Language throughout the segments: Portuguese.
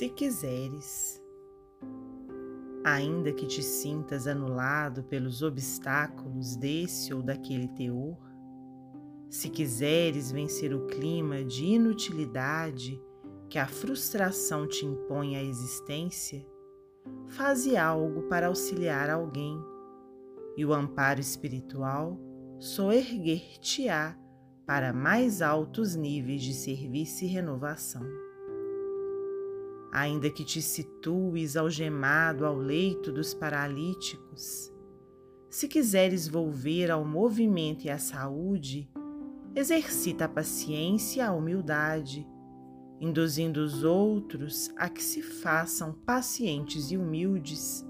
se quiseres. Ainda que te sintas anulado pelos obstáculos desse ou daquele teor, se quiseres vencer o clima de inutilidade que a frustração te impõe à existência, faze algo para auxiliar alguém, e o amparo espiritual soerguer-te-á para mais altos níveis de serviço e renovação ainda que te situes algemado ao leito dos paralíticos. Se quiseres volver ao movimento e à saúde, exercita a paciência e a humildade, induzindo os outros a que se façam pacientes e humildes,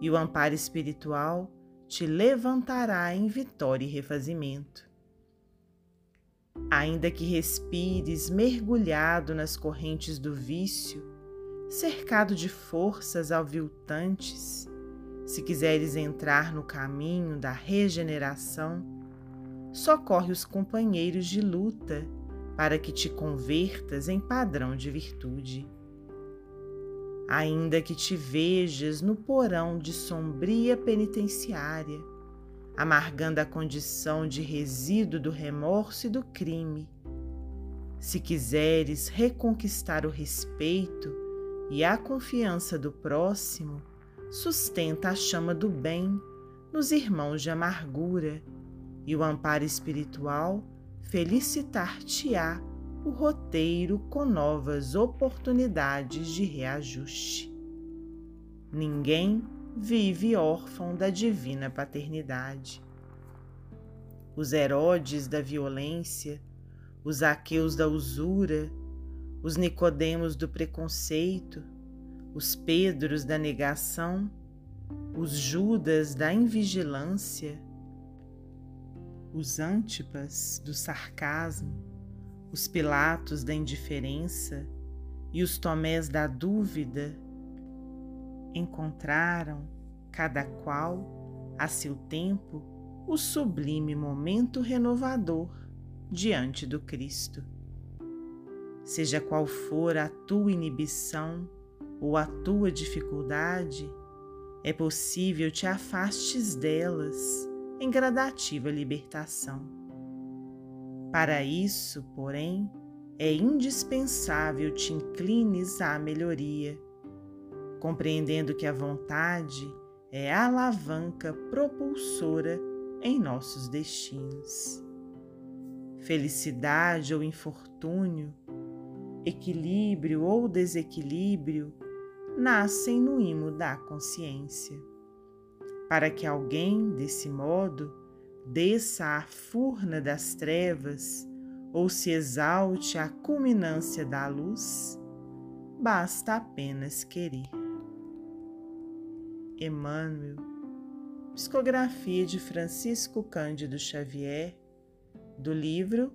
e o amparo espiritual te levantará em vitória e refazimento. Ainda que respires mergulhado nas correntes do vício, cercado de forças aviltantes, se quiseres entrar no caminho da regeneração, socorre os companheiros de luta para que te convertas em padrão de virtude. Ainda que te vejas no porão de sombria penitenciária, amargando a condição de resíduo do remorso e do crime, se quiseres reconquistar o respeito e a confiança do próximo sustenta a chama do bem nos irmãos de amargura e o amparo espiritual felicitar-te-á o roteiro com novas oportunidades de reajuste. Ninguém vive órfão da divina paternidade. Os Herodes da violência, os Aqueus da usura, os Nicodemos do preconceito, os Pedros da negação, os Judas da invigilância, os Antipas do sarcasmo, os Pilatos da indiferença e os Tomés da dúvida encontraram, cada qual, a seu tempo, o sublime momento renovador diante do Cristo. Seja qual for a tua inibição ou a tua dificuldade, é possível te afastes delas em gradativa libertação. Para isso, porém, é indispensável te inclines à melhoria, compreendendo que a vontade é a alavanca propulsora em nossos destinos. Felicidade ou infortúnio equilíbrio ou desequilíbrio nascem no imo da consciência. Para que alguém, desse modo, desça à furna das trevas ou se exalte à culminância da luz, basta apenas querer. Emmanuel, psicografia de Francisco Cândido Xavier, do livro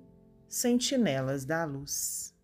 Sentinelas da Luz.